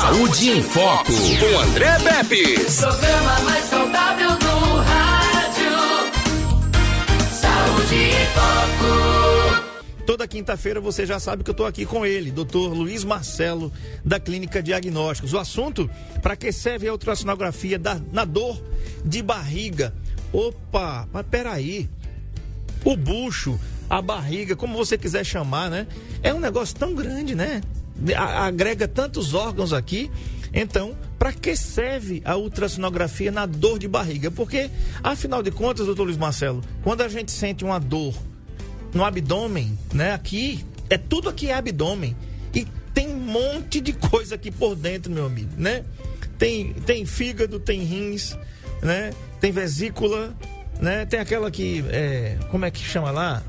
Saúde em Foco, com André Pepe. Programa mais saudável do rádio. Saúde em Foco. Toda quinta-feira você já sabe que eu estou aqui com ele, Dr. Luiz Marcelo, da Clínica Diagnósticos. O assunto, para que serve a ultrassonografia da, na dor de barriga? Opa, mas peraí. O bucho, a barriga, como você quiser chamar, né? É um negócio tão grande, né? Agrega tantos órgãos aqui. Então, para que serve a ultrassonografia na dor de barriga? Porque, afinal de contas, doutor Luiz Marcelo, quando a gente sente uma dor no abdômen, né? Aqui, é tudo aqui é abdômen. E tem um monte de coisa aqui por dentro, meu amigo, né? Tem, tem fígado, tem rins, né? Tem vesícula, né? Tem aquela que, é, como é que chama lá?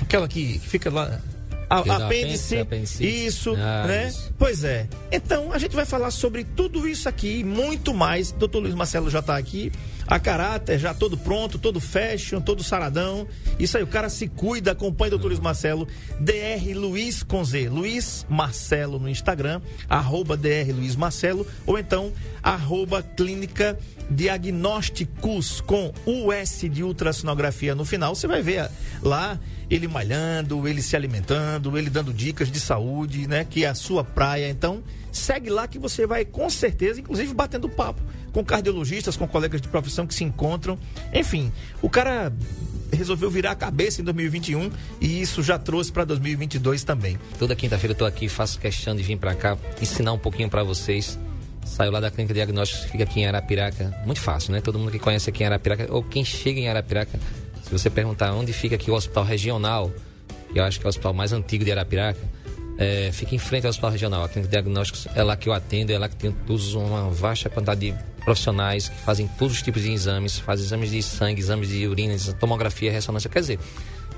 Aquela que, que fica lá... A, apêndice, apêndice, apendicite. isso, Ah, né? isso. Pois é. Então, a gente vai falar sobre tudo isso aqui e muito mais. Doutor Luiz Marcelo já está aqui. A caráter já todo pronto, todo fashion, todo saradão. Isso aí, o cara se cuida, acompanha o doutor Luiz Marcelo. DR Luiz com Z. Luiz Marcelo no Instagram, arroba DR Luiz Marcelo, ou então arroba Clínica Diagnósticos com US de ultrassonografia no final. Você vai ver lá ele malhando, ele se alimentando, ele dando dicas de saúde, né? Que é a sua praia. Então, segue lá que você vai com certeza, inclusive batendo papo com cardiologistas, com colegas de profissão que se encontram. Enfim, o cara resolveu virar a cabeça em 2021 e isso já trouxe para 2022 também. Toda quinta-feira eu tô aqui, faço questão de vir para cá, ensinar um pouquinho para vocês. Saio lá da clínica de diagnósticos, que fica aqui em Arapiraca. Muito fácil, né? Todo mundo que conhece aqui em Arapiraca, ou quem chega em Arapiraca, se você perguntar onde fica aqui o hospital regional, que eu acho que é o hospital mais antigo de Arapiraca, é, fica em frente ao hospital regional. A clínica de diagnósticos é lá que eu atendo, é lá que tem todos uma vasta quantidade de profissionais que fazem todos os tipos de exames, fazem exames de sangue, exames de urina, tomografia, ressonância. Quer dizer,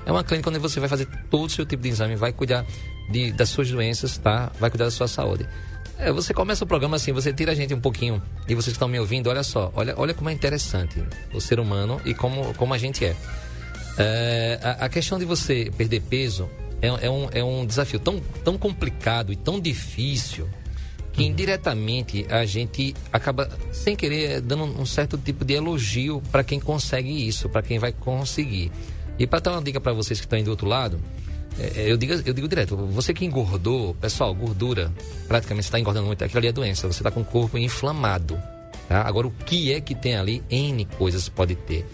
é uma clínica onde você vai fazer todo o seu tipo de exame, vai cuidar de, das suas doenças, tá? Vai cuidar da sua saúde. É, você começa o programa assim, você tira a gente um pouquinho e vocês estão me ouvindo, olha só, olha, olha como é interessante o ser humano e como, como a gente é. É, a, a questão de você perder peso é, é um, é um desafio tão, tão complicado e tão difícil que indiretamente a gente acaba, sem querer, dando um certo tipo de elogio para quem consegue isso, para quem vai conseguir. E para dar uma dica para vocês que estão aí do outro lado, eu, digo, eu digo direto, você que engordou, pessoal, gordura, praticamente está engordando muito, aquilo ali é doença, você está com o corpo inflamado. Tá? Agora, o que é que tem ali? N coisas pode ter.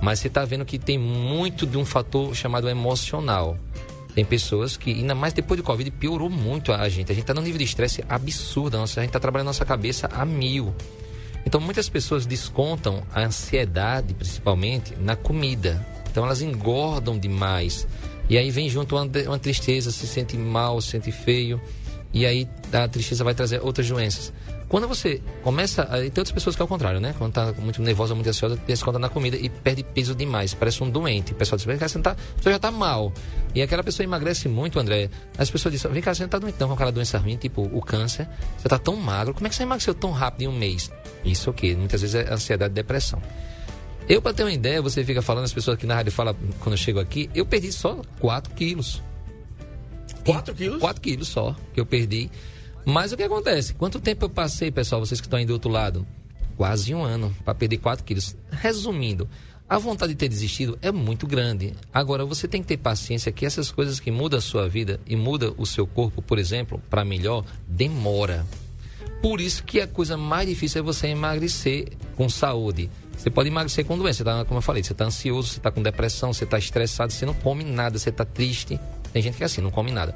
Mas você está vendo que tem muito de um fator chamado emocional. Tem pessoas que, ainda mais depois do Covid, piorou muito a gente. A gente está num nível de estresse absurdo. A gente está trabalhando nossa cabeça a mil. Então, muitas pessoas descontam a ansiedade, principalmente, na comida. Então, elas engordam demais. E aí vem junto uma, uma tristeza, se sente mal, se sente feio. E aí a tristeza vai trazer outras doenças. Quando você começa. Tem outras pessoas que é o contrário, né? Quando tá muito nervosa, muito ansiosa, desconta na comida e perde peso demais. Parece um doente. O pessoal diz, vem cá, você, tá, pessoa já tá mal. E aquela pessoa emagrece muito, André. As pessoas dizem, vem cá, você não tá doente não com aquela doença ruim, tipo o câncer. Você tá tão magro. Como é que você emagreceu tão rápido em um mês? Isso o quê? Muitas vezes é ansiedade e depressão. Eu, pra ter uma ideia, você fica falando, as pessoas aqui na rádio falam quando eu chego aqui, eu perdi só 4 quilos. 4 quilos? 4 quilos só que eu perdi. Mas o que acontece? Quanto tempo eu passei, pessoal, vocês que estão aí do outro lado? Quase um ano para perder 4 quilos. Resumindo, a vontade de ter desistido é muito grande. Agora, você tem que ter paciência que essas coisas que mudam a sua vida e mudam o seu corpo, por exemplo, para melhor, demora. Por isso que a coisa mais difícil é você emagrecer com saúde. Você pode emagrecer com doença, tá, como eu falei, você está ansioso, você está com depressão, você está estressado, você não come nada, você está triste. Tem gente que é assim, não come nada.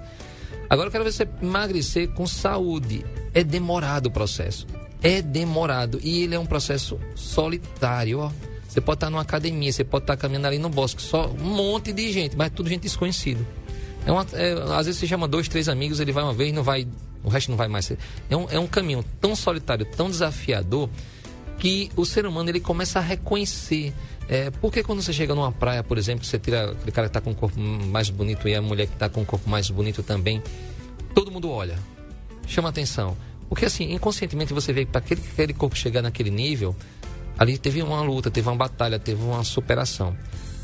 Agora eu quero ver você emagrecer com saúde. É demorado o processo. É demorado. E ele é um processo solitário, ó. Você pode estar numa academia, você pode estar caminhando ali no bosque, só um monte de gente, mas tudo gente desconhecido. É uma, é, às vezes você chama dois, três amigos, ele vai uma vez, não vai, o resto não vai mais. É um, é um caminho tão solitário, tão desafiador, que o ser humano ele começa a reconhecer. É, porque quando você chega numa praia, por exemplo, você tira aquele cara que está com o corpo mais bonito e a mulher que está com o corpo mais bonito também, todo mundo olha, chama atenção. Porque assim, inconscientemente você vê que para aquele, aquele corpo chegar naquele nível, ali teve uma luta, teve uma batalha, teve uma superação.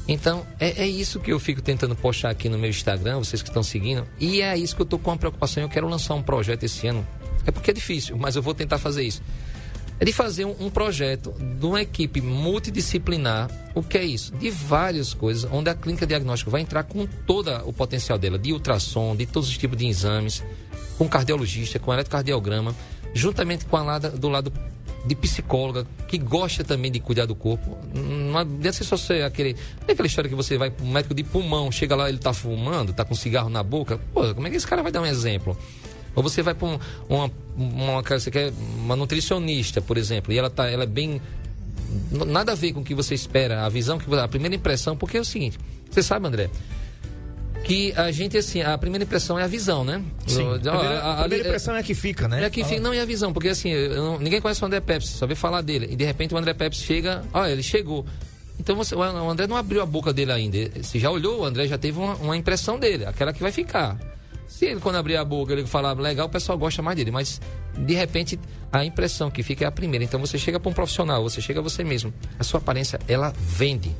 Então, é, é isso que eu fico tentando postar aqui no meu Instagram, vocês que estão seguindo, e é isso que eu estou com uma preocupação. Eu quero lançar um projeto esse ano, É porque é difícil, mas eu vou tentar fazer isso. É de fazer um, um projeto de uma equipe multidisciplinar. O que é isso? De várias coisas, onde a clínica diagnóstica vai entrar com todo o potencial dela, de ultrassom, de todos os tipos de exames, com cardiologista, com eletrocardiograma, juntamente com a do lado de psicóloga que gosta também de cuidar do corpo. Não adianta só ser aquele. É aquela história que você vai para um médico de pulmão, chega lá, ele tá fumando, tá com cigarro na boca. Pô, como é que esse cara vai dar um exemplo? Ou você vai para um, uma, uma, você quer uma nutricionista, por exemplo, e ela tá, ela é bem nada a ver com o que você espera, a visão que a primeira impressão, porque é o seguinte, você sabe, André, que a gente, assim, a primeira impressão é a visão, né? Sim. a primeira, a, a, a primeira impressão é, é, a que fica, né? É a que fica, não é a visão, porque assim, não, ninguém conhece o André Pepsi, só vê falar dele. E de repente o André Pepsi chega, olha, ele chegou. Então você, o André não abriu a boca dele ainda. Se já olhou, o André já teve uma, uma impressão dele, aquela que vai ficar. Se ele, quando abrir a boca, ele falar legal, o pessoal gosta mais dele. Mas, de repente, a impressão que fica é a primeira. Então, você chega para um profissional, você chega a você mesmo. A sua aparência, ela vende.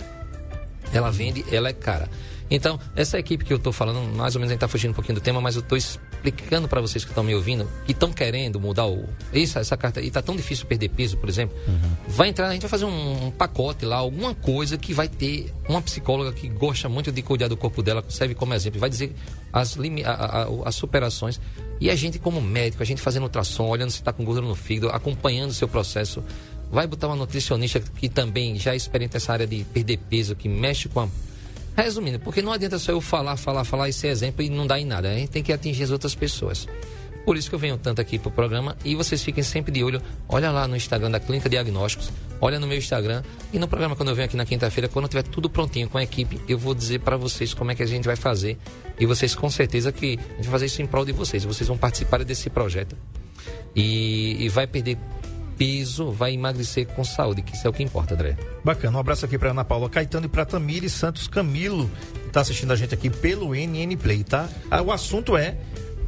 Ela vende, ela é cara. Então, essa equipe que eu estou falando, mais ou menos a gente está fugindo um pouquinho do tema, mas eu estou explicando para vocês que estão me ouvindo, que estão querendo mudar o, essa, essa carta, e está tão difícil perder peso, por exemplo, uhum. vai entrar, a gente vai fazer um, um, pacote lá, alguma coisa que vai ter uma psicóloga que gosta muito de cuidar do corpo dela, serve como exemplo, vai dizer as, a, a, as superações. E a gente, como médico, a gente fazendo ultrassom, olhando se está com gordura no fígado, acompanhando o seu processo. Vai botar uma nutricionista que também já experimenta essa área de perder peso, que mexe com a Resumindo, porque não adianta só eu falar, falar, falar esse exemplo e não dar em nada. A gente tem que atingir as outras pessoas. Por isso que eu venho tanto aqui pro programa e vocês fiquem sempre de olho. Olha lá no Instagram da Clínica Diagnósticos, olha no meu Instagram e no programa quando eu venho aqui na quinta-feira, quando tiver tudo prontinho com a equipe, eu vou dizer para vocês como é que a gente vai fazer e vocês com certeza que a gente vai fazer isso em prol de vocês. Vocês vão participar desse projeto e, e vai perder peso, vai emagrecer com saúde, que isso é o que importa, André. Bacana, um abraço aqui para Ana Paula Caetano e para Tamires Santos Camilo, que está assistindo a gente aqui pelo NN Play, tá? Ah, o assunto é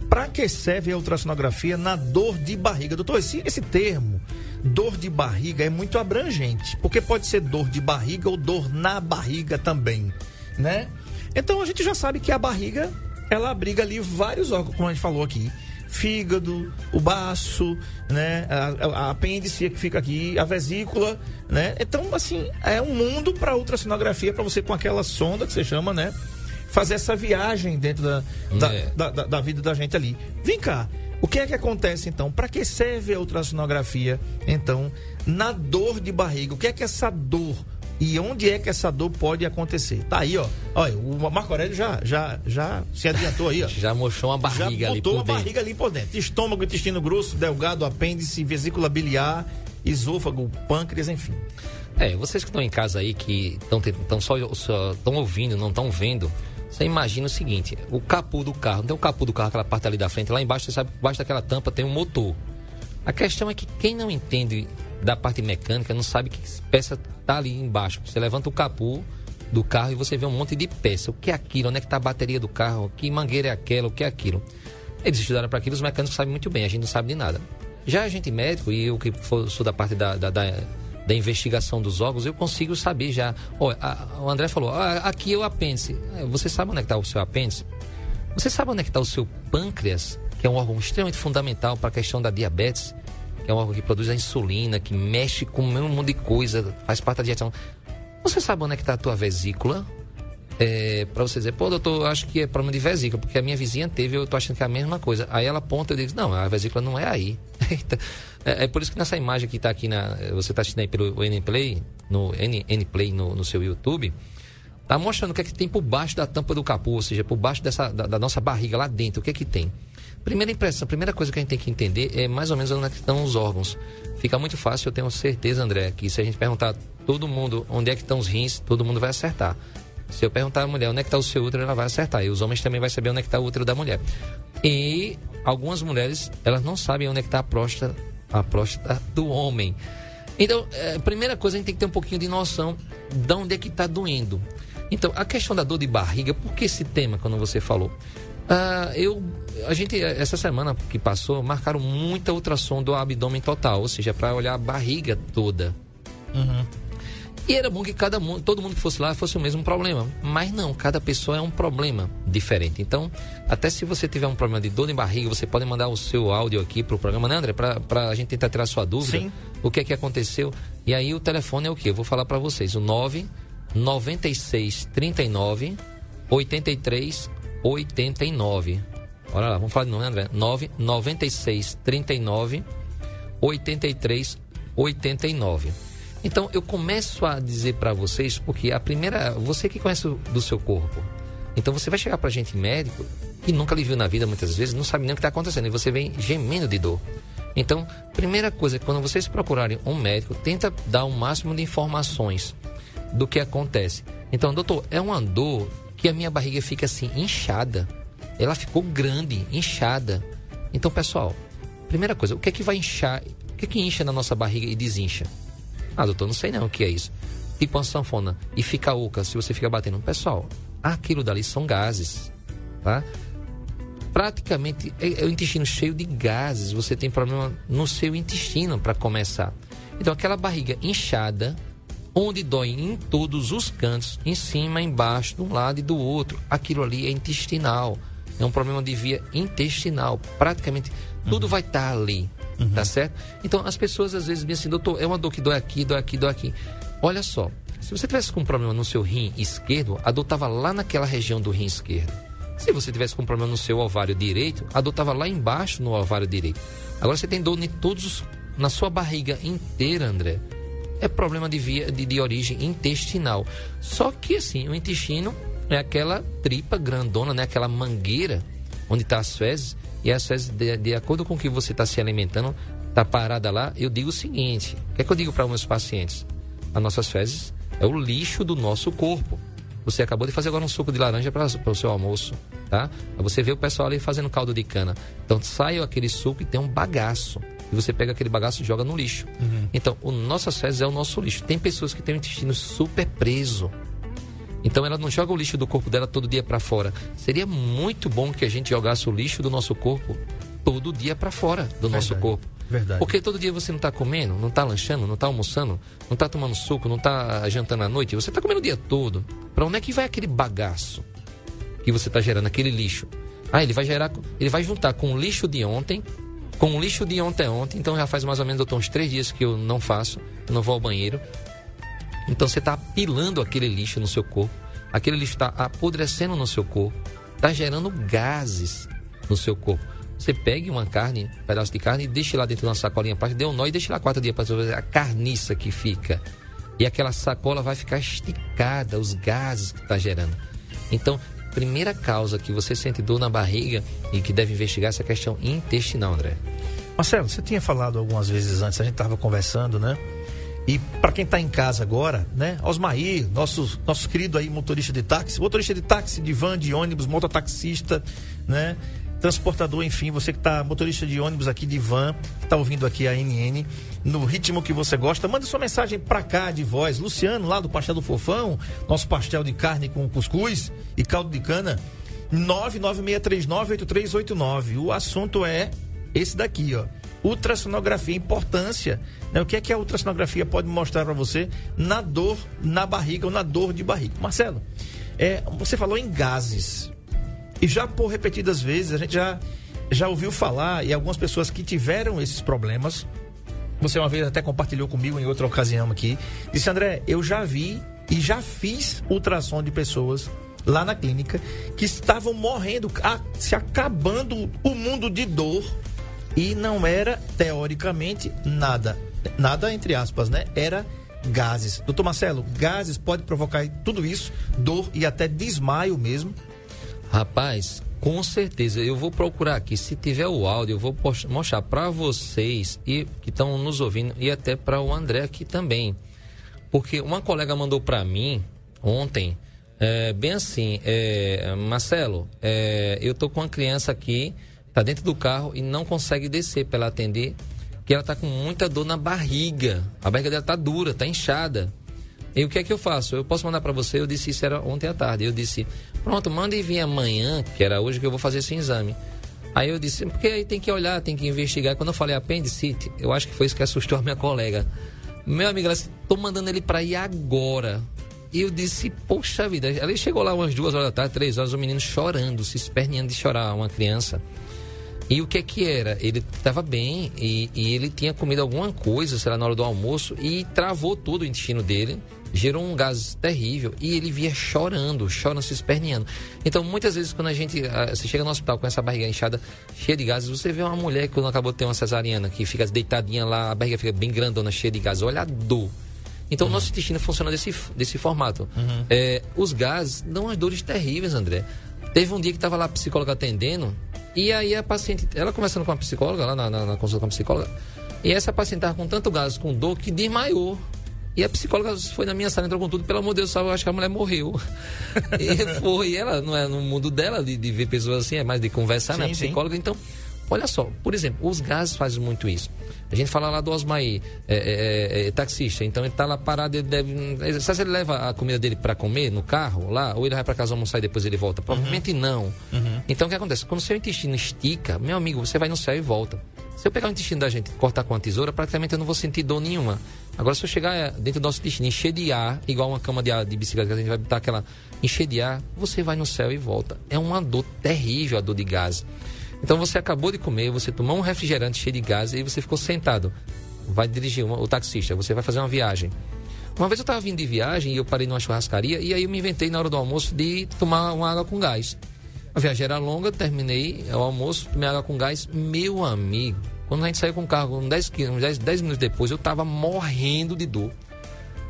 para que serve a ultrassonografia na dor de barriga? Doutor, esse, esse termo, dor de barriga, é muito abrangente, porque pode ser dor de barriga ou dor na barriga também, né? Então a gente já sabe que a barriga, ela abriga ali vários órgãos, como a gente falou aqui fígado, o baço, né? A, a, apêndice que fica aqui, a vesícula, né? Então, assim, é um mundo para ultrassonografia para você com aquela sonda que você chama, né? Fazer essa viagem dentro da, da, é. da, da, da vida da gente ali. Vem cá, o que é que acontece então? Para que serve a ultrassonografia, então, na dor de barriga? O que é que essa dor e onde é que essa dor pode acontecer. Tá aí, ó. Olha, o Marco Aurélio já, já, já se adiantou aí, ó. Já mostrou uma barriga já ali por dentro. botou uma barriga ali por dentro. Estômago, intestino grosso, delgado, apêndice, vesícula biliar, esôfago, pâncreas, enfim. É, vocês que estão em casa aí, que estão só estão ouvindo, não estão vendo, você imagina o seguinte: o capô do carro, não tem o capô do carro, aquela parte ali da frente, lá embaixo, você sabe que embaixo daquela tampa tem um motor. A questão é que quem não entende da parte mecânica não sabe que peça tá ali embaixo. Você levanta o capô do carro e você vê um monte de peça. O que é aquilo? Onde é que está a bateria do carro? Que mangueira é aquela? O que é aquilo? Eles estudaram para aquilo, os mecânicos sabem muito bem, a gente não sabe de nada. Já a gente médico, e eu que sou da parte da, da, da, da investigação dos órgãos, eu consigo saber já. A, o André falou, ah, aqui é o apêndice. É, você sabe onde é está o seu apêndice? Você sabe onde é está o seu pâncreas, que é um órgão extremamente fundamental para a questão da diabetes? Que é um órgão que produz a insulina, que mexe com um monte de coisa, faz parte da dieta. Você sabe onde é que está a tua vesícula? É, para você dizer, pô, doutor, acho que é problema de vesícula, porque a minha vizinha teve, eu tô achando que é a mesma coisa. Aí ela aponta e diz, não, a vesícula não é aí. é, é, por isso que nessa imagem que está aqui, na, você está assistindo aí pelo N-Play, no N-Play no, no seu YouTube, tá mostrando o que é que tem por baixo da tampa do capô, ou seja, por baixo dessa, da, da nossa barriga lá dentro, o que é que tem. Primeira impressão, a primeira coisa que a gente tem que entender é mais ou menos onde é estão os órgãos. Fica muito fácil, eu tenho certeza, André, que se a gente perguntar todo mundo onde é que estão os rins, todo mundo vai acertar. Se eu perguntar à mulher onde é que está o seu útero, ela vai acertar. E os homens também vão saber onde é que está o útero da mulher. E algumas mulheres, elas não sabem onde é que está a próstata, a próstata do homem. Então, é, a primeira coisa, a gente tem que ter um pouquinho de noção de onde é que está doendo. Então, a questão da dor de barriga, por que esse tema, quando você falou? Uh, eu, a gente, essa semana que passou, marcaram muita ultrassom do abdômen total, ou seja, para olhar a barriga toda. Uhum. E era bom que cada todo mundo que fosse lá fosse o mesmo problema. Mas não, cada pessoa é um problema diferente. Então, até se você tiver um problema de dor de barriga, você pode mandar o seu áudio aqui pro programa, né, André? Pra, pra gente tentar tirar sua dúvida. Sim. O que é que aconteceu? E aí o telefone é o quê? Eu vou falar para vocês. O 9 96 39 83 89. Olha lá, vamos falar de novo, né, André? 9 96 39 83 89. Então eu começo a dizer para vocês, porque a primeira, você que conhece do seu corpo, então você vai chegar pra gente médico que nunca lhe viu na vida muitas vezes, não sabe nem o que está acontecendo e você vem gemendo de dor. Então, primeira coisa, quando vocês procurarem um médico, tenta dar o máximo de informações do que acontece. Então, doutor, é uma dor que a minha barriga fica assim inchada. Ela ficou grande, inchada. Então, pessoal, primeira coisa, o que é que vai inchar? O que é que incha na nossa barriga e desincha? Ah, doutor, não sei não o que é isso. Tipo uma sanfona e fica oca se você fica batendo. Pessoal, aquilo dali são gases, tá? Praticamente é, é o intestino cheio de gases. Você tem problema no seu intestino para começar. Então, aquela barriga inchada, onde dói em todos os cantos, em cima, embaixo, de um lado e do outro. Aquilo ali é intestinal. É um problema de via intestinal. Praticamente tudo vai estar ali. Tá certo? Então as pessoas às vezes dizem assim, doutor, é uma dor que dói aqui, dói aqui, dói aqui. Olha só, se você tivesse com um problema no seu rim esquerdo, a dor estava lá naquela região do rim esquerdo. Se você tivesse com um problema no seu ovário direito, a dor estava lá embaixo no ovário direito. Agora você tem dor em todos os, na sua barriga inteira, André. É problema de via de, de origem intestinal. Só que assim, o intestino é aquela tripa grandona, né? Aquela mangueira onde está as fezes. E as fezes, de, de acordo com o que você está se alimentando, está parada lá. Eu digo o seguinte: o que é que eu digo para meus pacientes? As nossas fezes é o lixo do nosso corpo. Você acabou de fazer agora um suco de laranja para o seu almoço, tá? Você vê o pessoal ali fazendo caldo de cana. Então sai aquele suco e tem um bagaço. E você pega aquele bagaço e joga no lixo. Então, o nossas fezes é o nosso lixo. Tem pessoas que têm o intestino super preso. Então ela não joga o lixo do corpo dela todo dia para fora. Seria muito bom que a gente jogasse o lixo do nosso corpo todo dia para fora do nosso Verdade. corpo. Verdade. Porque todo dia você não tá comendo, não tá lanchando, não tá almoçando, não tá tomando suco, não tá jantando à noite, você tá comendo o dia todo. Para onde é que vai aquele bagaço que você tá gerando, aquele lixo? Ah, ele vai gerar, ele vai juntar com o lixo de ontem, com o lixo de ontem ontem, então já faz mais ou menos doutor, uns três dias que eu não faço, não vou ao banheiro. Então você está apilando aquele lixo no seu corpo, aquele lixo está apodrecendo no seu corpo, está gerando gases no seu corpo. Você pegue uma carne, um pedaço de carne, e deixe lá dentro de uma sacolinha plástica, dê um nó e deixe lá quatro dias para ver a carniça que fica. E aquela sacola vai ficar esticada, os gases que está gerando. Então, primeira causa que você sente dor na barriga e que deve investigar essa questão intestinal, André. Marcelo, você tinha falado algumas vezes antes, a gente estava conversando, né? E para quem está em casa agora, né? Osmair, nosso, nosso querido aí motorista de táxi, motorista de táxi, de van, de ônibus, mototaxista, né? Transportador, enfim, você que está motorista de ônibus aqui, de van, está ouvindo aqui a NN, no ritmo que você gosta, manda sua mensagem para cá de voz. Luciano, lá do Pastel do Fofão, nosso pastel de carne com cuscuz e caldo de cana, 996398389. O assunto é esse daqui, ó. Ultrassonografia, importância. Né? O que é que a ultrassonografia pode mostrar para você na dor na barriga ou na dor de barriga? Marcelo, é, você falou em gases. E já por repetidas vezes, a gente já, já ouviu falar, e algumas pessoas que tiveram esses problemas, você uma vez até compartilhou comigo em outra ocasião aqui, disse, André, eu já vi e já fiz ultrassom de pessoas lá na clínica que estavam morrendo, se acabando o mundo de dor e não era, teoricamente, nada. Nada, entre aspas, né? Era gases. Doutor Marcelo, gases pode provocar tudo isso, dor e até desmaio mesmo. Rapaz, com certeza. Eu vou procurar aqui. Se tiver o áudio, eu vou mostrar para vocês e que estão nos ouvindo e até para o André aqui também. Porque uma colega mandou para mim ontem, é, bem assim, é, Marcelo, é, eu tô com uma criança aqui, tá dentro do carro e não consegue descer para ela atender, que ela tá com muita dor na barriga. A barriga dela tá dura, tá inchada. E o que é que eu faço? Eu posso mandar para você? Eu disse isso era ontem à tarde. Eu disse, pronto, manda e vir amanhã, que era hoje que eu vou fazer esse exame. Aí eu disse, porque aí tem que olhar, tem que investigar. Quando eu falei apendicite, eu acho que foi isso que assustou a minha colega. Meu amigo, ela disse, tô mandando ele pra ir agora. E eu disse, poxa vida. Ela chegou lá umas duas horas da tarde, três horas, o menino chorando, se esperneando de chorar, uma criança. E o que que era? Ele estava bem e, e, ele tinha comido alguma coisa, sei lá, na hora do almoço e travou todo o intestino dele, gerou um gás terrível e ele via chorando, chorando, se esperneando. Então, muitas vezes, quando a gente uh, você chega no hospital com essa barriga inchada, cheia de gases, você vê uma mulher que quando acabou de ter uma cesariana, que fica deitadinha lá, a barriga fica bem grandona, cheia de gases. Olha a dor. Então, uhum. o nosso intestino funciona desse, desse formato. Uhum. É, os gases dão umas dores terríveis, André. Teve um dia que estava lá a psicóloga atendendo, e aí a paciente, ela conversando com a psicóloga, lá na, na, na consulta com a psicóloga, e essa paciente estava com tanto gás, com dor, que desmaiou. E a psicóloga foi na minha sala, entrou com tudo, pelo amor de Deus, eu acho que a mulher morreu. e foi, ela não é no mundo dela de, de ver pessoas assim, é mais de conversar, né, sim, né? A psicóloga. Sim. Então, olha só, por exemplo, os gases fazem muito isso. A gente fala lá do Osmaí, é, é, é, é taxista, então ele está lá parado, ele deve. Sabe se ele leva a comida dele para comer no carro lá, ou ele vai para casa almoçar e depois ele volta? Provavelmente uhum. não. Uhum. Então o que acontece? Quando o seu intestino estica, meu amigo, você vai no céu e volta. Se eu pegar o intestino da gente e cortar com a tesoura, praticamente eu não vou sentir dor nenhuma. Agora, se eu chegar é, dentro do nosso intestino, encher de ar, igual uma cama de, ar, de bicicleta que a gente vai botar aquela encher de ar, você vai no céu e volta. É uma dor terrível a dor de gás. Então você acabou de comer, você tomou um refrigerante cheio de gás e você ficou sentado vai dirigir uma, o taxista, você vai fazer uma viagem. Uma vez eu estava vindo de viagem e eu parei numa churrascaria e aí eu me inventei na hora do almoço de tomar uma água com gás. A viagem era longa, terminei o almoço, tomei água com gás. Meu amigo, quando a gente saiu com o carro, uns 10, 10, 10 minutos depois, eu estava morrendo de dor.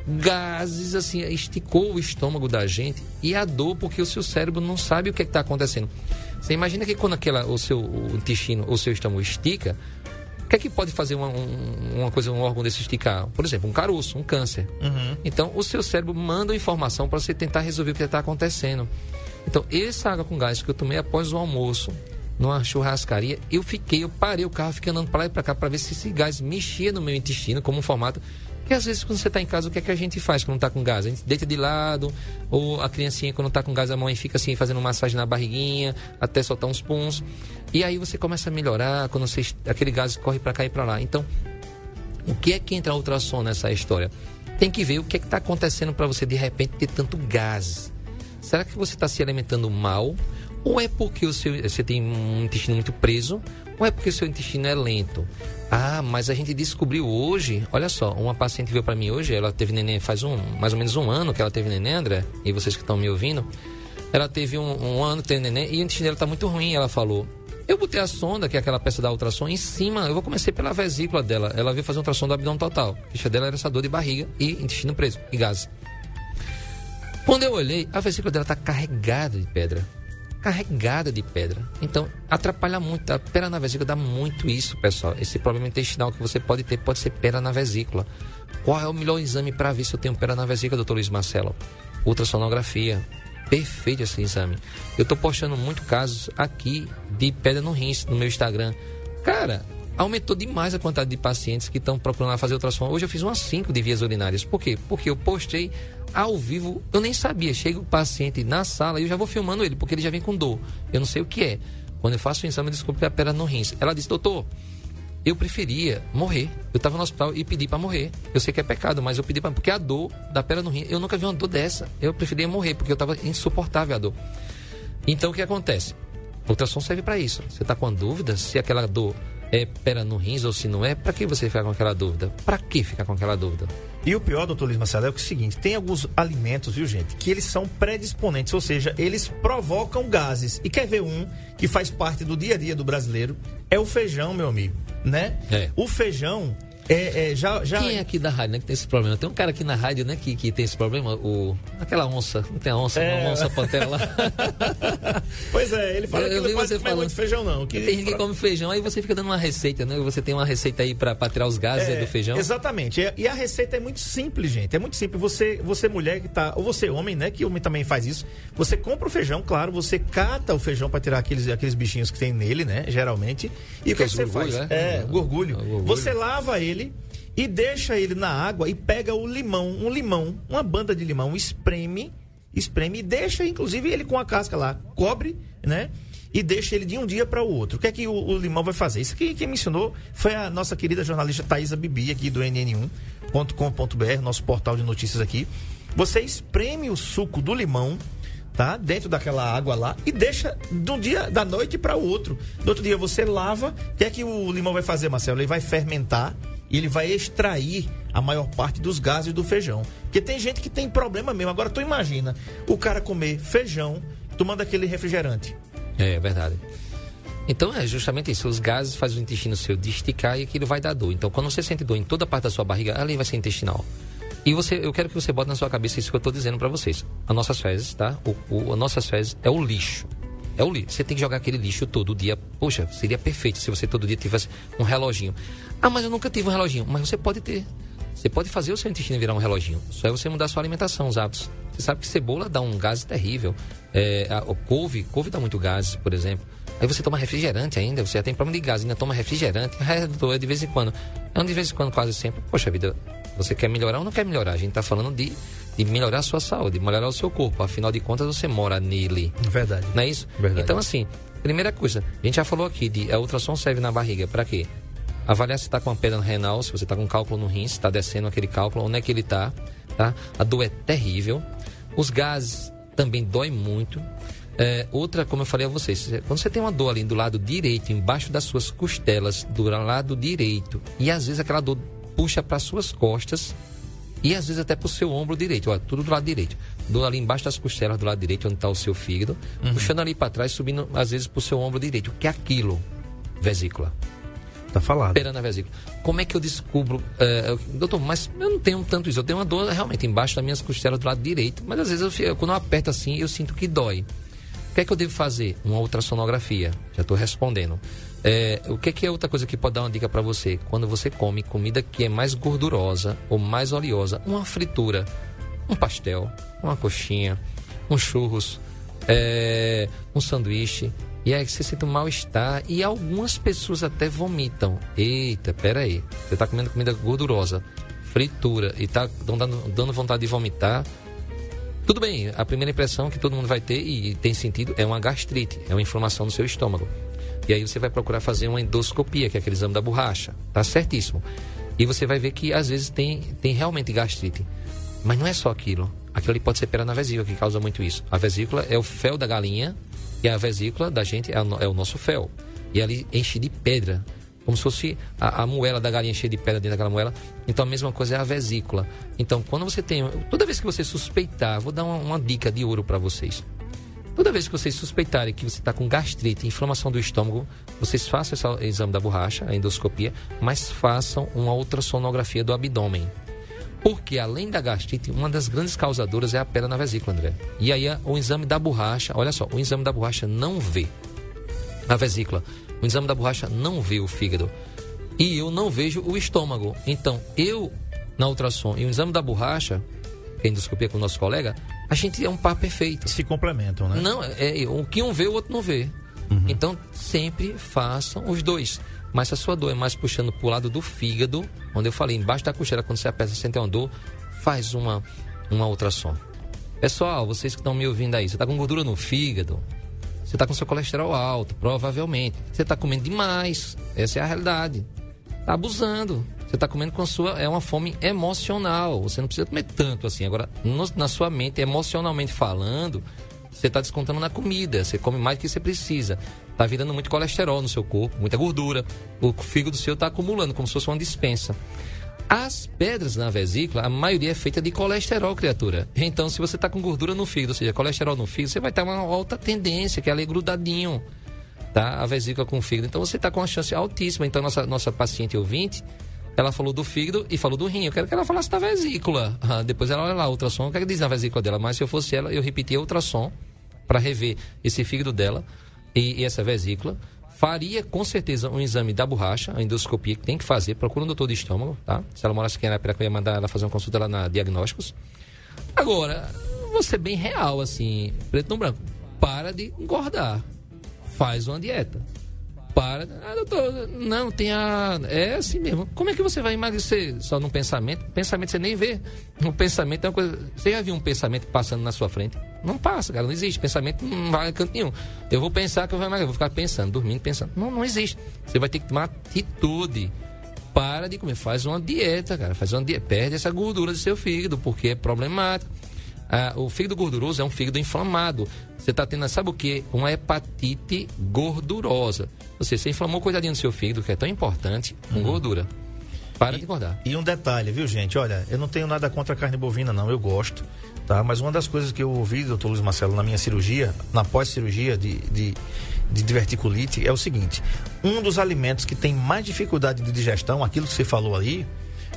Gases, assim, esticou o estômago da gente e a dor porque o seu cérebro não sabe o que é está acontecendo. Você imagina que quando aquela, o seu o intestino, o seu estômago estica, que é que pode fazer uma, uma coisa, um órgão desse esticar? Por exemplo, um caroço, um câncer. Uhum. Então, o seu cérebro manda informação para você tentar resolver o que está acontecendo. Então, essa água com gás que eu tomei após o almoço, numa churrascaria, eu fiquei, eu parei o carro, fiquei andando para lá e para cá para ver se esse gás mexia no meu intestino como um formato porque às vezes quando você está em casa, o que é que a gente faz quando está com gás? A gente deita de lado, ou a criancinha quando está com gás, a mãe fica assim fazendo massagem na barriguinha, até soltar uns puns. E aí você começa a melhorar, quando você, aquele gás corre para cá e para lá. Então, o que é que entra ultrassom nessa história? Tem que ver o que é que está acontecendo para você de repente ter tanto gás. Será que você está se alimentando mal? Ou é porque o seu, você tem um intestino muito preso? Ou é porque o seu intestino é lento? Ah, mas a gente descobriu hoje, olha só, uma paciente veio para mim hoje, ela teve neném faz um, mais ou menos um ano que ela teve neném, André, e vocês que estão me ouvindo, ela teve um, um ano tendo neném e o intestino dela tá muito ruim, ela falou. Eu botei a sonda, que é aquela peça da ultrassom, em cima, eu vou começar pela vesícula dela. Ela veio fazer um ultrassom do abdômen total. A queixa dela era essa dor de barriga e intestino preso, e gás. Quando eu olhei, a vesícula dela tá carregada de pedra carregada de pedra. Então, atrapalha muito. A pedra na vesícula dá muito isso, pessoal. Esse problema intestinal que você pode ter pode ser pedra na vesícula. Qual é o melhor exame para ver se eu tenho pedra na vesícula, doutor Luiz Marcelo? Ultrassonografia. Perfeito esse exame. Eu estou postando muito casos aqui de pedra no rins no meu Instagram. Cara, aumentou demais a quantidade de pacientes que estão procurando fazer ultrassom. Hoje eu fiz umas 5 de vias urinárias. Por quê? Porque eu postei ao vivo, eu nem sabia. Chega o paciente na sala e eu já vou filmando ele, porque ele já vem com dor. Eu não sei o que é. Quando eu faço o exame, eu descubro que a pedra no rins. Ela disse, doutor, eu preferia morrer. Eu estava no hospital e pedi para morrer. Eu sei que é pecado, mas eu pedi para porque a dor da pedra no rim, eu nunca vi uma dor dessa. Eu preferia morrer porque eu estava insuportável a dor. Então o que acontece? O ultrassom serve para isso. Você está com dúvida se aquela dor é pera no rins ou se não é, para que você ficar com aquela dúvida? Para que ficar com aquela dúvida? E o pior, doutor Luiz Marcelo, é o seguinte: tem alguns alimentos, viu, gente, que eles são predisponentes, ou seja, eles provocam gases. E quer ver um que faz parte do dia a dia do brasileiro? É o feijão, meu amigo, né? É. O feijão é, é, já, já... Quem é aqui da rádio né, que tem esse problema? Tem um cara aqui na rádio né, que, que tem esse problema, o... aquela onça, não tem a onça, é... uma onça pantera lá. pois é, ele fala eu, que não pode comer muito feijão não. Que... Tem gente que come feijão, aí você fica dando uma receita, né? Você tem uma receita aí para tirar os gases é, do feijão. Exatamente, e a receita é muito simples, gente, é muito simples. Você, você mulher que tá, ou você homem, né, que homem também faz isso, você compra o feijão, claro, você cata o feijão para tirar aqueles, aqueles bichinhos que tem nele, né, geralmente. E o que, que você faz? Né? É, gorgulho. gorgulho. Você lava ele ele e deixa ele na água e pega o limão, um limão, uma banda de limão, espreme, espreme e deixa inclusive ele com a casca lá, cobre, né? e deixa ele de um dia para o outro. O que é que o, o limão vai fazer? Isso aqui quem me ensinou foi a nossa querida jornalista Thaisa Bibi, aqui do NN1.com.br, nosso portal de notícias aqui. Você espreme o suco do limão tá? Dentro daquela água lá e deixa de um dia da noite para o outro. Do outro dia você lava. O que é que o limão vai fazer, Marcelo? Ele vai fermentar e ele vai extrair a maior parte dos gases do feijão. Porque tem gente que tem problema mesmo. Agora tu imagina o cara comer feijão tomando aquele refrigerante. É, é verdade. Então é justamente isso. Os gases fazem o intestino seu de esticar e aquilo vai dar dor. Então quando você sente dor em toda parte da sua barriga, ali vai ser intestinal. E você, eu quero que você bote na sua cabeça isso que eu estou dizendo para vocês. As nossas fezes, tá? O, o, as nossas fezes é o lixo. É o lixo. Você tem que jogar aquele lixo todo dia. Poxa, seria perfeito se você todo dia tivesse um reloginho. Ah, mas eu nunca tive um reloginho. Mas você pode ter. Você pode fazer o seu intestino virar um reloginho. Só é você mudar a sua alimentação, os hábitos. Você sabe que cebola dá um gás terrível. É, a, o couve, couve dá muito gás, por exemplo. Aí você toma refrigerante ainda, você já tem problema de gás, ainda toma refrigerante. É de vez em quando. É um de vez em quando, quase sempre. Poxa vida, você quer melhorar ou não quer melhorar? A gente está falando de, de melhorar a sua saúde, melhorar o seu corpo. Afinal de contas, você mora nele. Verdade. Não é isso? Verdade. Então, assim, primeira coisa, a gente já falou aqui de a ultrassom serve na barriga para quê? Avaliar se está com uma pedra no renal, se você está com um cálculo no rim, se está descendo aquele cálculo, onde é que ele está, tá? A dor é terrível. Os gases também dói muito. É, outra, como eu falei a vocês, quando você tem uma dor ali do lado direito, embaixo das suas costelas, do lado direito, e às vezes aquela dor puxa para suas costas e às vezes até para o seu ombro direito, ó, tudo do lado direito. Do ali embaixo das costelas do lado direito, onde está o seu fígado, uhum. puxando ali para trás, subindo às vezes para o seu ombro direito. O que é aquilo? Vesícula. Tá falado. Pera na vesícula. Como é que eu descubro? É, doutor, mas eu não tenho tanto isso. Eu tenho uma dor realmente embaixo das minhas costelas do lado direito, mas às vezes eu, quando eu aperto assim, eu sinto que dói. O que é que eu devo fazer? Uma ultrassonografia. Já estou respondendo. É, o que, que, é outra coisa que pode dar uma dica para você? Quando você come comida que é mais gordurosa ou mais oleosa, uma fritura, um pastel, uma coxinha, um churros, é, um sanduíche, e aí você sente um mal-estar e algumas pessoas até vomitam. Eita, peraí, você está comendo comida gordurosa, fritura e está dando, dando vontade de vomitar. Tudo bem, a primeira impressão que todo mundo vai ter e tem sentido é uma gastrite, é uma inflamação no seu estômago. E aí você vai procurar fazer uma endoscopia, que é aquele exame da borracha. Tá certíssimo. E você vai ver que às vezes tem, tem realmente gastrite. Mas não é só aquilo. Aquilo ali pode ser pedra na vesícula que causa muito isso. A vesícula é o fel da galinha e a vesícula da gente é, é o nosso fel. E ali enche de pedra. Como se fosse a, a, moela da galinha cheia de pedra dentro daquela moela. Então a mesma coisa é a vesícula. Então quando você tem. Toda vez que você suspeitar, vou dar uma, uma dica de ouro para vocês. Toda vez que vocês suspeitarem que você está com gastrite, inflamação do estômago, vocês façam esse exame da borracha, a endoscopia, mas façam uma ultrassonografia do abdômen. Porque além da gastrite, uma das grandes causadoras é a pedra na vesícula, André. E aí o exame da borracha, olha só, o exame da borracha não vê a vesícula. O exame da borracha não vê o fígado. E eu não vejo o estômago. Então, eu, na ultrassom e o exame da borracha, é endoscopia com o nosso colega, a gente é um par perfeito. Se complementam, né? Não, é, é o que um vê, o outro não vê. Uhum. Então, sempre façam os dois. Mas se a sua dor é mais puxando para o lado do fígado, onde eu falei, embaixo da cocheira, quando você aperta, você sente uma dor, faz uma, uma ultrassom. Pessoal, vocês que estão me ouvindo aí, você está com gordura no fígado, você está com seu colesterol alto, provavelmente. Você está comendo demais, essa é a realidade. Está abusando. Você está comendo com a sua. É uma fome emocional. Você não precisa comer tanto assim. Agora, no, na sua mente, emocionalmente falando, você está descontando na comida. Você come mais do que você precisa. Está virando muito colesterol no seu corpo, muita gordura. O fígado seu está acumulando, como se fosse uma dispensa. As pedras na vesícula, a maioria é feita de colesterol, criatura. Então, se você está com gordura no fígado, ou seja, colesterol no fígado, você vai ter uma alta tendência, que é ali grudadinho, tá? A vesícula com o fígado. Então, você está com uma chance altíssima. Então, nossa, nossa paciente ouvinte, ela falou do fígado e falou do rim. Eu quero que ela falasse da vesícula. Ah, depois ela olha lá, ultrassom, o que, é que diz na vesícula dela? Mas se eu fosse ela, eu repetia ultrassom para rever esse fígado dela e, e, essa vesícula. Faria com certeza um exame da borracha, a endoscopia que tem que fazer. Procura um doutor de estômago, tá? Se ela morasse aqui na Piraca, eu ia mandar ela fazer uma consulta lá na Diagnósticos. Agora, vou ser bem real, assim, preto no branco. Para de engordar. Faz uma dieta Para. Ah, doutor, não, tem a. É assim mesmo. Como é que você vai emagrecer só num pensamento? Pensamento você nem vê. Um pensamento é uma coisa. Você já viu um pensamento passando na sua frente? Não passa, cara, não existe. Pensamento não vai a canto nenhum. Eu vou pensar que eu vou emagrecer, vou ficar pensando, dormindo, pensando. Não, não existe. Você vai ter que tomar atitude. Para de comer, faz uma dieta, cara. Faz uma dieta. Perde essa gordura do seu fígado, porque é problemático. Ah, o fígado gorduroso é um fígado inflamado. Você está tendo, sabe o que? Uma hepatite gordurosa. Ou seja, você inflamou coitadinho do seu fígado, que é tão importante, com Uhum. gordura. Para E- de engordar. E um detalhe, viu, gente? Olha, eu não tenho nada contra a carne bovina, não. Eu gosto, tá? Mas uma das coisas que eu ouvi, doutor Luiz Marcelo, na minha cirurgia, na pós-cirurgia de, de, de diverticulite, é o seguinte: um dos alimentos que tem mais dificuldade de digestão, aquilo que você falou aí,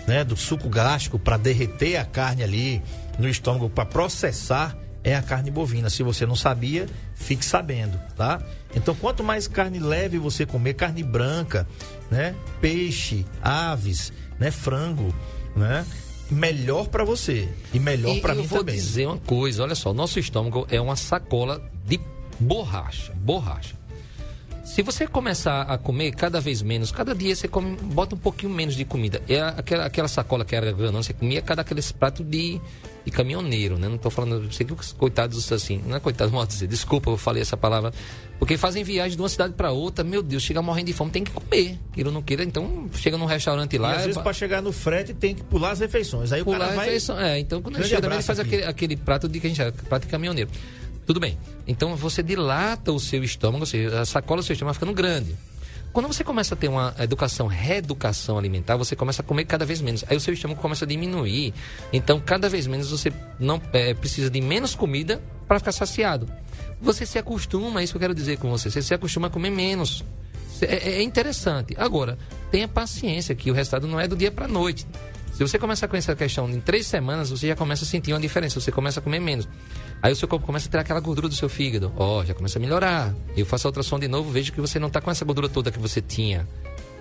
né, do suco gástrico para derreter a carne ali no estômago, para processar, é a carne bovina. Se você não sabia, fique sabendo, tá? Então, quanto mais carne leve você comer, carne branca, né, peixe, aves, né, frango, né, melhor para você e melhor para eu mim vou também. dizer uma coisa, olha só, nosso estômago é uma sacola de borracha, borracha. Se você começar a comer cada vez menos, cada dia você come, bota um pouquinho menos de comida. É aquela, aquela sacola que era grandona, você comia cada aqueles pratos de, de caminhoneiro, né? Não tô falando, sei que os coitados assim, não é coitado, modo dizer, desculpa, eu falei essa palavra, porque fazem viagem de uma cidade para outra, meu Deus, chega morrendo de fome, tem que comer, queira ou não queira, então chega num restaurante E lá, às vezes para chegar no frete tem que pular as refeições. Aí o pular cara a vai refeição. É, então quando ele Grande chega ele faz aqui. aquele, aquele prato de que a gente prato de caminhoneiro. Tudo bem. Então você dilata o seu estômago, ou seja, a sacola do seu estômago ficando grande. Quando você começa a ter uma educação, reeducação alimentar, você começa a comer cada vez menos. Aí o seu estômago começa a diminuir. Então, cada vez menos você não é, precisa de menos comida para ficar saciado. Você se acostuma, é isso que eu quero dizer com você. Você se acostuma a comer menos. É, é interessante. Agora, tenha paciência que o resultado não é do dia para noite. Se você começar com essa questão em três semanas, você já começa a sentir uma diferença. Você começa a comer menos. Aí o seu corpo começa a ter aquela gordura do seu fígado. Ó, já começa a melhorar. Eu faço a ultrassom de novo, vejo que você não está com essa gordura toda que você tinha.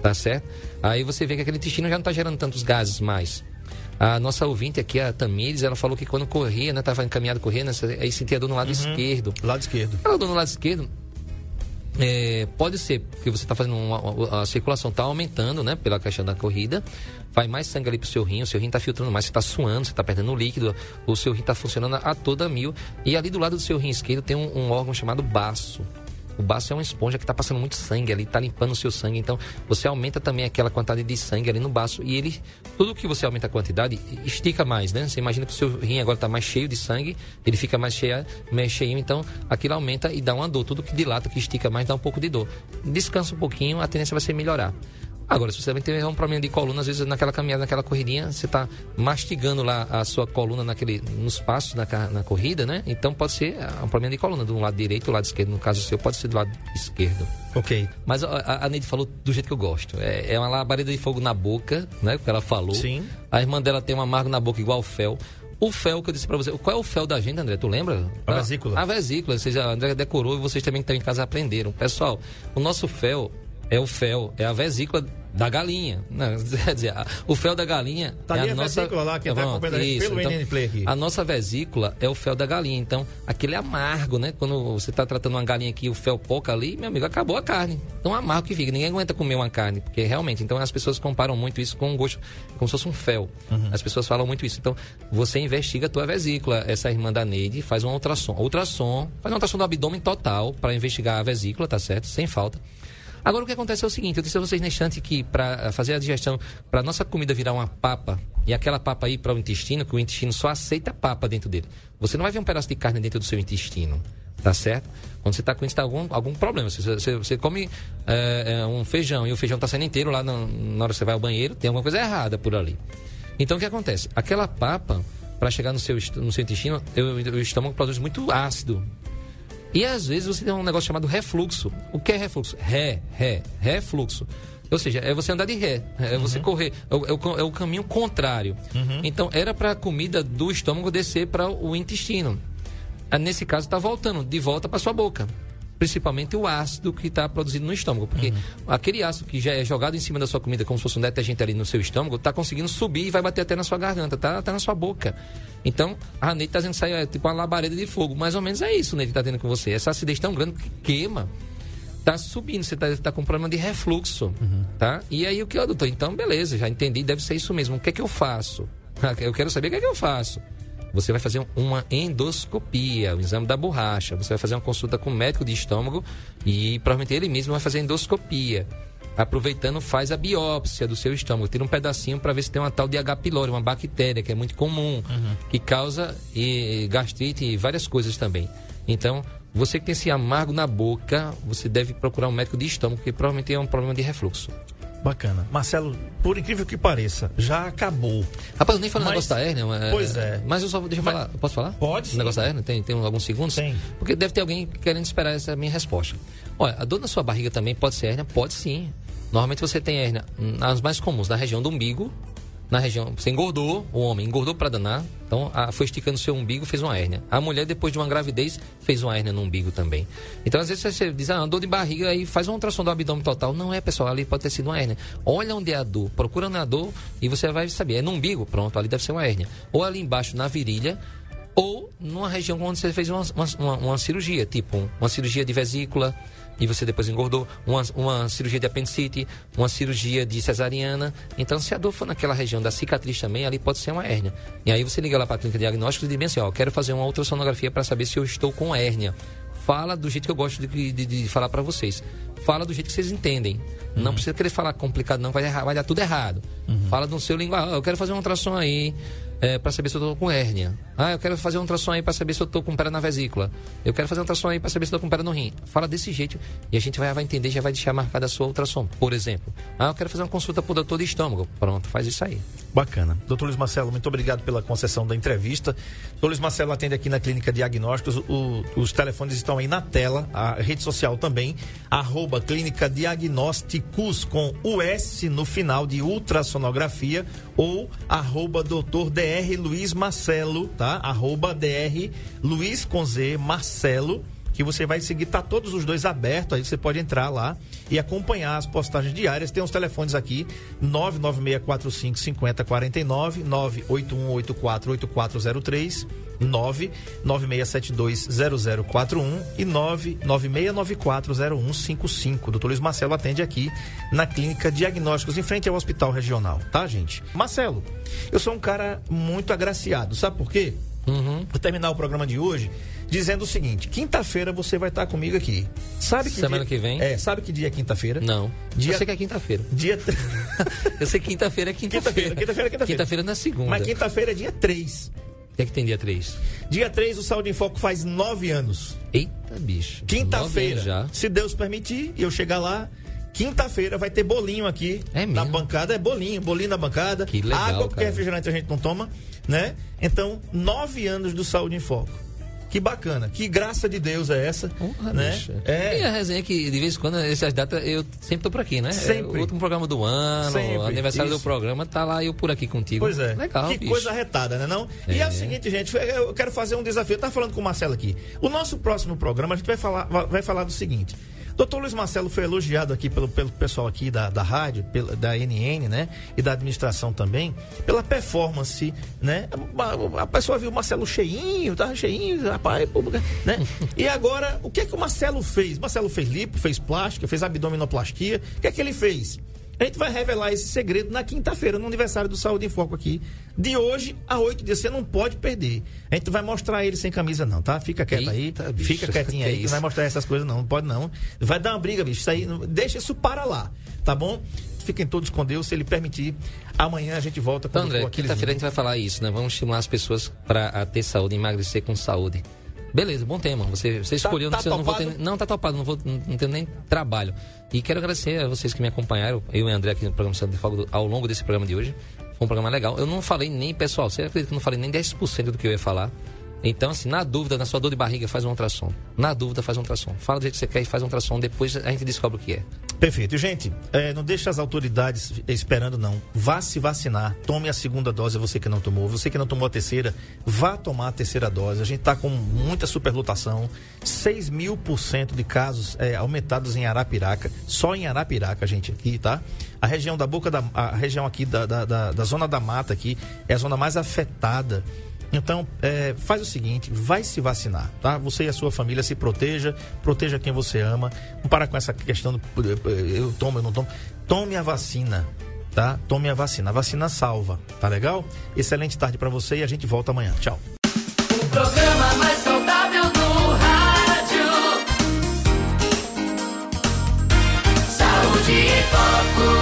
Tá certo? Aí você vê que aquele intestino já não está gerando tantos gases mais. A nossa ouvinte aqui, a Tamires, ela falou que quando corria, né, estava encaminhado correndo, aí sentia dor no lado esquerdo. lado esquerdo. Ela dor no lado esquerdo, é, pode ser, porque você está fazendo uma, uma- a circulação está aumentando, né? Pela questão da corrida. Vai mais sangue ali pro seu rim, o seu rim está filtrando mais, você está suando, você está perdendo líquido, o seu rim está funcionando a toda mil. E ali do lado do seu rim esquerdo tem um, um órgão chamado baço. O baço é uma esponja que está passando muito sangue ali, está limpando o seu sangue. Então, você aumenta também aquela quantidade de sangue ali no baço. E ele, tudo que você aumenta a quantidade, estica mais, né? Você imagina que o seu rim agora está mais cheio de sangue, ele fica mais cheio, mais cheio, então aquilo aumenta e dá uma dor. Tudo que dilata, que estica mais, dá um pouco de dor. Descansa um pouquinho, a tendência vai ser melhorar. Agora, se você também tem um problema de coluna, às vezes naquela caminhada, naquela corridinha, você está mastigando lá a sua coluna naquele, nos passos na, na corrida, né? Então pode ser ah, um problema de coluna, do lado direito ou lado esquerdo. No caso seu, pode ser do lado esquerdo. Ok. Mas a, a- Neide falou do jeito que eu gosto. É, é uma labareda de fogo na boca, né? Que ela falou. Sim. A irmã dela tem um amargo na boca igual o fel. O fel que eu disse pra você. Qual é o fel da gente, André? Tu lembra? A vesícula. A vesícula. Ou seja, a André decorou e vocês também que estão em casa aprenderam. Pessoal, o nosso fel é o fel, é a vesícula da galinha. Não, quer dizer, o fel da galinha Tá é ali a a nossa... vesícula lá, quem tá acompanhando isso. pelo Então, NN Play aqui. A nossa vesícula é o fel da galinha. Então, aquele amargo, né? Quando você está tratando uma galinha aqui, o fel poca ali, meu amigo, acabou a carne. Tão amargo que fica. Ninguém aguenta comer uma carne, porque realmente. Então, as pessoas comparam muito isso com um gosto, como se fosse um fel. Uhum. As pessoas falam muito isso. Então, você investiga a tua vesícula. Essa irmã da Neide faz um ultrassom. Ultrassom, faz um ultrassom do abdômen total para investigar a vesícula, tá certo? Sem falta. Agora o que acontece é o seguinte, eu disse a vocês na instante que para fazer a digestão, para nossa comida virar uma papa e aquela papa ir para o intestino, que o intestino só aceita papa dentro dele. Você não vai ver um pedaço de carne dentro do seu intestino, tá certo? Quando você está com isso, tá algum, algum problema. Você, você- você come é, um feijão e o feijão está saindo inteiro lá na, na hora que você vai ao banheiro, tem alguma coisa errada por ali. Então o que acontece? Aquela papa, para chegar no seu, no seu intestino, o estômago produz muito ácido. E às vezes você tem um negócio chamado refluxo. O que é refluxo? Ré, ré, refluxo. Ou seja, é você andar de ré, é você correr, é o, é o é o caminho contrário. Então, era para a comida do estômago descer para o intestino. Ah, Nesse caso, está voltando de volta para sua boca. Principalmente o ácido que está produzido no estômago. Porque aquele ácido que já é jogado em cima da sua comida, como se fosse um detergente ali no seu estômago, está conseguindo subir e vai bater até na sua garganta, tá, tá na sua boca. Então, a Neide está dizendo que sai é, tipo uma labareda de fogo. Mais ou menos é isso, Neide, que está tendo com você. Essa acidez tão grande que queima. tá subindo, você tá, tá com problema de refluxo, tá? E aí o que, ó, doutor? Então, beleza, já entendi, deve ser isso mesmo. O que é que eu faço? Eu quero saber o que é que eu faço. Você vai fazer uma endoscopia, o exame da borracha. Você vai fazer uma consulta com o médico de estômago e provavelmente ele mesmo vai fazer endoscopia. Aproveitando, faz a biópsia do seu estômago, tira um pedacinho para ver se tem uma tal de H. pylori, uma bactéria que é muito comum, que causa e, gastrite e várias coisas também. Então, você que tem esse amargo na boca, você deve procurar um médico de estômago, porque provavelmente é um problema de refluxo. Bacana. Marcelo, por incrível que pareça, já acabou. Rapaz, eu nem falei o Mas- negócio da hérnia. mas- Pois é. Mas eu só deixa eu Mas- falar. Posso falar? Pode O negócio da hérnia? Tem, tem alguns segundos? Tem. Porque deve ter alguém querendo esperar essa minha resposta. Olha, a dor na sua barriga também pode ser hérnia? Pode sim. Normalmente você tem hérnia nas mais comuns, na região do umbigo, na região. Você engordou, o homem engordou para danar, então a, foi esticando seu umbigo, fez uma hérnia. A mulher, depois de uma gravidez, fez uma hérnia no umbigo também. Então, às vezes você diz, ah, dor de barriga, aí faz uma ultrassom do abdômen total. Não é, pessoal, ali pode ter sido uma hérnia. Olha onde é a dor, procura onde é a dor e você vai saber. É no umbigo, pronto, ali deve ser uma hérnia. Ou ali embaixo na virilha, ou numa região onde você fez uma, uma- uma cirurgia, tipo uma cirurgia de vesícula e você depois engordou, uma, uma cirurgia de apendicite, uma cirurgia de cesariana. Então, se a dor for naquela região da cicatriz também, ali pode ser uma hérnia. E aí você liga lá para a clínica de diagnósticos e diz bem assim, ó, quero fazer uma ultrassonografia para saber se eu estou com hérnia. Fala do jeito que eu gosto de, de- de falar para vocês. Fala do jeito que vocês entendem. Não precisa querer falar complicado, não, vai, vai dar tudo errado. Fala no seu linguagem. Ah, eu quero fazer uma ultrassom aí é, para saber se eu tô com hérnia. Ah, eu quero fazer um ultrassom aí para saber se eu tô com pedra na vesícula. Eu quero fazer um ultrassom aí para saber se eu tô com pedra no rim. Fala desse jeito e a gente vai, vai entender, já vai deixar marcada a sua ultrassom. Por exemplo, ah, eu quero fazer uma consulta pro doutor de estômago. Pronto, faz isso aí. Bacana. Doutor Luiz Marcelo, muito obrigado pela concessão da entrevista. Doutor Luiz Marcelo atende aqui na Clínica Diagnósticos. O- os telefones estão aí na tela, a rede social também, arroba Clínica Diagnósticos com o S no final de ultrassonografia ou arroba doutor DR Luiz Marcelo, tá? Arroba DR Luiz com Z Marcelo que você vai seguir, tá todos os dois abertos, aí você pode entrar lá e acompanhar as postagens diárias. Tem os telefones aqui, 99645 5049, 98184 8403, 99672 0041 e 99694 0155. Doutor Luiz Marcelo atende aqui na Clínica Diagnósticos, em frente ao Hospital Regional, tá, gente? Marcelo, eu sou um cara muito agraciado, sabe por quê? Vou terminar o programa de hoje dizendo o seguinte: quinta-feira você vai estar comigo aqui. Sabe que Semana dia- que vem? É, sabe que dia é quinta-feira? Não. Dia- Eu sei que é quinta-feira. Dia. Eu sei que quinta-feira é Quinta-feira, quinta-feira. quinta-feira é quinta-feira. Quinta-feira na segunda. Mas quinta-feira é dia 3. O que é que tem dia 3? Dia 3, o Saúde em Foco faz nove anos. Eita, bicho. Quinta-feira, já. se Deus permitir, e eu chegar lá. Quinta-feira vai ter bolinho aqui É na bancada, é bolinho, bolinho na bancada. Que legal, Água, porque cara. refrigerante a gente não toma, né? Então, nove anos do Saúde em Foco. Que bacana, que graça de Deus é essa, Porra, né? É, E a resenha que, de vez em quando, essas datas, eu sempre tô por aqui, né? Sempre. É o último programa do ano, Sempre, aniversário isso. do programa, tá lá eu por aqui contigo. Pois é. Legal, que bicho. coisa arretada, né não? E é o É. seguinte, gente, eu quero fazer um desafio. Eu tava falando com o Marcelo aqui. O nosso próximo programa, a gente vai falar, vai falar do seguinte. Doutor Luiz Marcelo foi elogiado aqui pelo, pelo pessoal aqui da, da rádio, pela, da NN, né? E da administração também, pela performance, né? A, a pessoa viu o Marcelo cheinho, tava cheinho, rapaz, né? E agora, o que é que o Marcelo fez? Marcelo fez lipo, fez plástica, fez abdominoplastia. O que é que ele fez? A gente vai revelar esse segredo na quinta-feira, no aniversário do Saúde em Foco aqui. De hoje a oito dias. Você não pode perder. A gente vai mostrar ele sem camisa, não, tá? Fica quieto aí. bicho, Fica quietinho aí, que não vai mostrar essas coisas, não. Não pode, não. Vai dar uma briga, bicho. Isso aí, deixa isso para lá, tá bom? Fiquem todos com Deus, se ele permitir. Amanhã a gente volta com Então, André, quinta-feira a gente vai falar isso, né? Vamos estimular as pessoas para ter saúde, emagrecer com saúde. Beleza, bom tema. Você, você escolheu, tá não, precisa- não vou ter, topado? não tá topado, não vou não, não tenho nem trabalho. E quero agradecer a vocês que me acompanharam, eu e o André aqui no programa Santo de Fogo ao longo desse programa de hoje. Foi um programa legal. Eu não falei nem, pessoal, você acredita que eu não falei nem 10% do que eu ia falar? Então, assim, na dúvida, na sua dor de barriga, faz um ultrassom. Na dúvida, faz um ultrassom. Fala do jeito que você quer e faz um ultrassom. Depois a gente descobre o que é. Perfeito. Gente, eh, não deixe as autoridades esperando, não. Vá se vacinar. Tome a segunda dose, você que não tomou. Você que não tomou a terceira, vá tomar a terceira dose. A gente está com muita superlotação. 6 mil por cento de casos eh, aumentados em Arapiraca. Só em Arapiraca, gente, aqui, tá? A região da boca da. A região aqui da, da, da- da zona da mata aqui é a zona mais afetada então, é, faz o seguinte, vai se vacinar, tá? Você e a sua família se proteja, proteja quem você ama. Não para com essa questão do eh, eu tomo, eu não tomo. Tome a vacina, tá? Tome a vacina. A vacina salva, tá legal? Excelente tarde para você e a gente volta amanhã. Tchau. E foco.